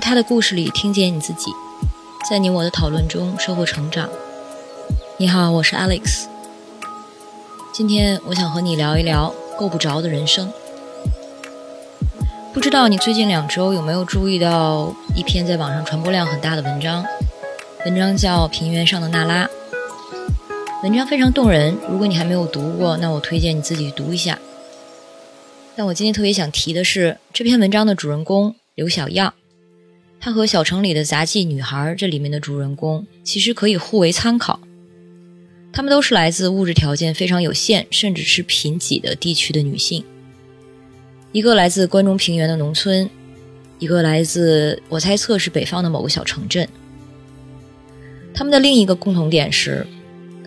在他的故事里听见你自己，在你我的讨论中收获成长。你好，我是 Alex。今天我想和你聊一聊够不着的人生。不知道你最近两周有没有注意到一篇在网上传播量很大的文章？文章叫《平原上的娜拉》。文章非常动人，如果你还没有读过，那我推荐你自己读一下。但我今天特别想提的是，这篇文章的主人公刘小样，她和小城里的杂技女孩这里面的主人公其实可以互为参考。她们都是来自物质条件非常有限，甚至是贫瘠的地区的女性。一个来自关中平原的农村，一个来自我猜测是北方的某个小城镇。他们的另一个共同点是。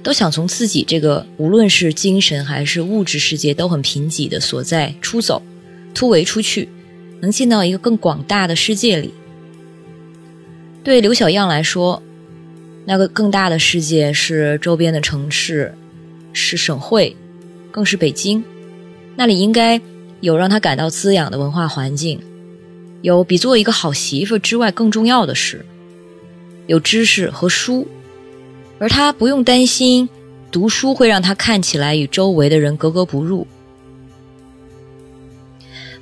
都想从自己这个无论是精神还是物质世界都很贫瘠的所在出走，突围出去，能进到一个更广大的世界里。对刘小样来说，那个更大的世界是周边的城市，是省会，更是北京。那里应该有让他感到滋养的文化环境，有比做一个好媳妇之外更重要的事，有知识和书。而他不用担心读书会让他看起来与周围的人格格不入。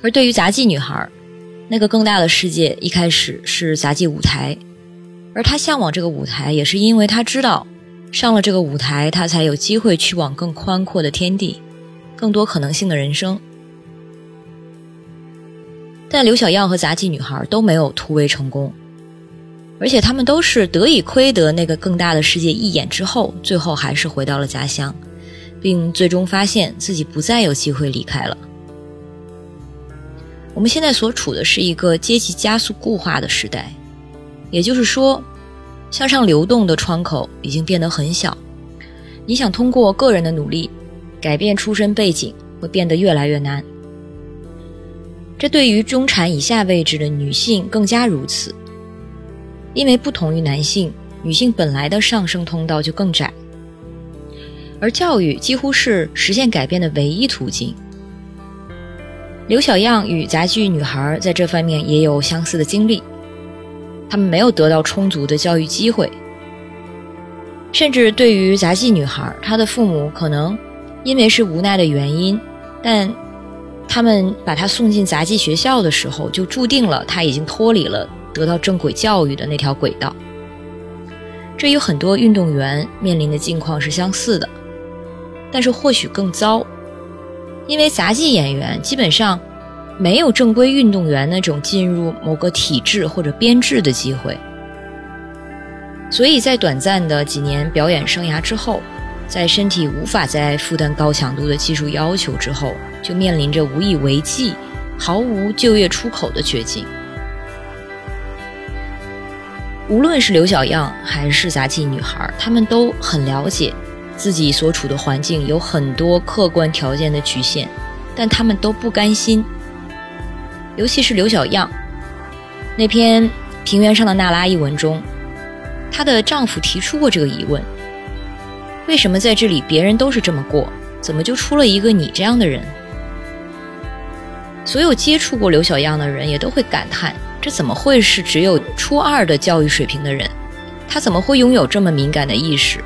而对于杂技女孩，那个更大的世界一开始是杂技舞台，而他向往这个舞台，也是因为他知道上了这个舞台，他才有机会去往更宽阔的天地，更多可能性的人生。但刘小耀和杂技女孩都没有突围成功。而且他们都是得以窥得那个更大的世界一眼之后，最后还是回到了家乡，并最终发现自己不再有机会离开了。我们现在所处的是一个阶级加速固化的时代，也就是说，向上流动的窗口已经变得很小。你想通过个人的努力改变出身背景，会变得越来越难。这对于中产以下位置的女性更加如此。因为不同于男性，女性本来的上升通道就更窄，而教育几乎是实现改变的唯一途径。刘小样与杂技女孩在这方面也有相似的经历，他们没有得到充足的教育机会，甚至对于杂技女孩，她的父母可能因为是无奈的原因，但他们把她送进杂技学校的时候，就注定了她已经脱离了。得到正轨教育的那条轨道，这与很多运动员面临的境况是相似的，但是或许更糟，因为杂技演员基本上没有正规运动员那种进入某个体制或者编制的机会，所以在短暂的几年表演生涯之后，在身体无法再负担高强度的技术要求之后，就面临着无以为继、毫无就业出口的绝境。无论是刘小样还是杂技女孩，她们都很了解自己所处的环境有很多客观条件的局限，但她们都不甘心。尤其是刘小样，那篇《平原上的娜拉》一文中，她的丈夫提出过这个疑问：为什么在这里别人都是这么过，怎么就出了一个你这样的人？所有接触过刘小样的人也都会感叹。这怎么会是只有初二的教育水平的人？他怎么会拥有这么敏感的意识，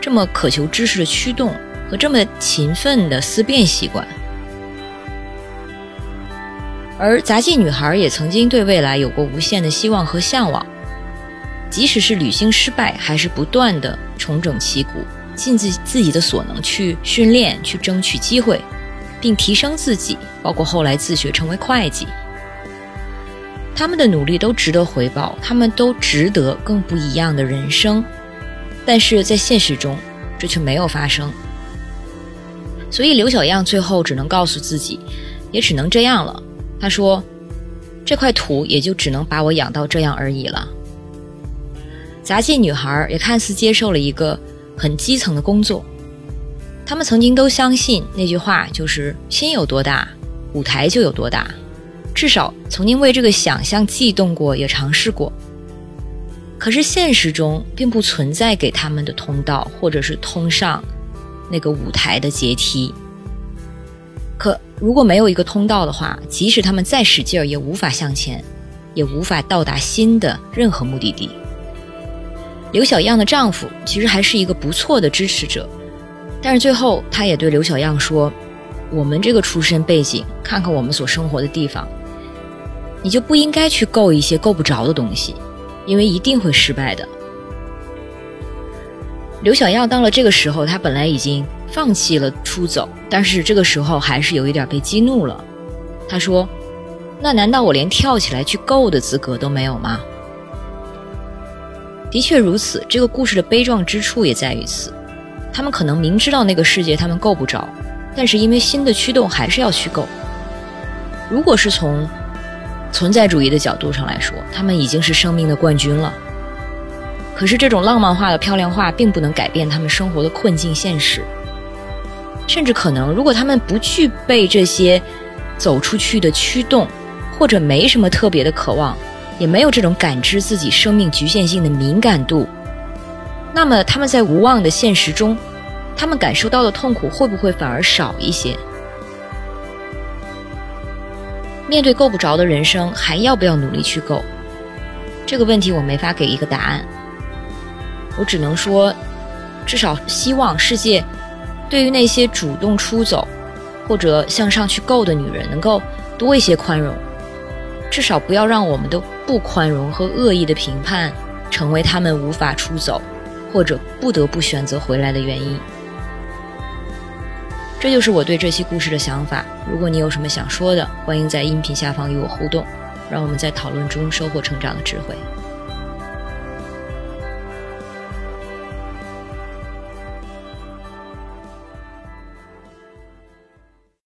这么渴求知识的驱动和这么勤奋的思辨习惯？而杂技女孩也曾经对未来有过无限的希望和向往，即使是旅行失败，还是不断的重整旗鼓，尽自自己的所能去训练，去争取机会，并提升自己，包括后来自学成为会计。他们的努力都值得回报，他们都值得更不一样的人生，但是在现实中，这却没有发生。所以刘小样最后只能告诉自己，也只能这样了。他说：“这块土也就只能把我养到这样而已了。”杂技女孩也看似接受了一个很基层的工作，他们曾经都相信那句话，就是心有多大，舞台就有多大。至少曾经为这个想象悸动过，也尝试过。可是现实中并不存在给他们的通道，或者是通上那个舞台的阶梯。可如果没有一个通道的话，即使他们再使劲儿，也无法向前，也无法到达新的任何目的地。刘小样的丈夫其实还是一个不错的支持者，但是最后他也对刘小样说：“我们这个出身背景，看看我们所生活的地方，你就不应该去够一些够不着的东西，因为一定会失败的。”刘小样到了这个时候，他本来已经放弃了出走，但是这个时候还是有一点被激怒了。他说：“那难道我连跳起来去够的资格都没有吗？”的确如此，这个故事的悲壮之处也在于此。他们可能明知道那个世界他们够不着，但是因为新的驱动，还是要去够。如果是从存在主义的角度上来说，他们已经是生命的冠军了。可是这种浪漫化的漂亮话并不能改变他们生活的困境现实，甚至可能，如果他们不具备这些走出去的驱动，或者没什么特别的渴望，也没有这种感知自己生命局限性的敏感度，那么他们在无望的现实中，他们感受到的痛苦会不会反而少一些？面对够不着的人生，还要不要努力去够？这个问题我没法给一个答案。我只能说，至少希望世界对于那些主动出走或者向上去够的女人，能够多一些宽容。至少不要让我们的不宽容和恶意的评判，成为他们无法出走或者不得不选择回来的原因。这就是我对这期故事的想法。如果你有什么想说的，欢迎在音频下方与我互动，让我们在讨论中收获成长的智慧。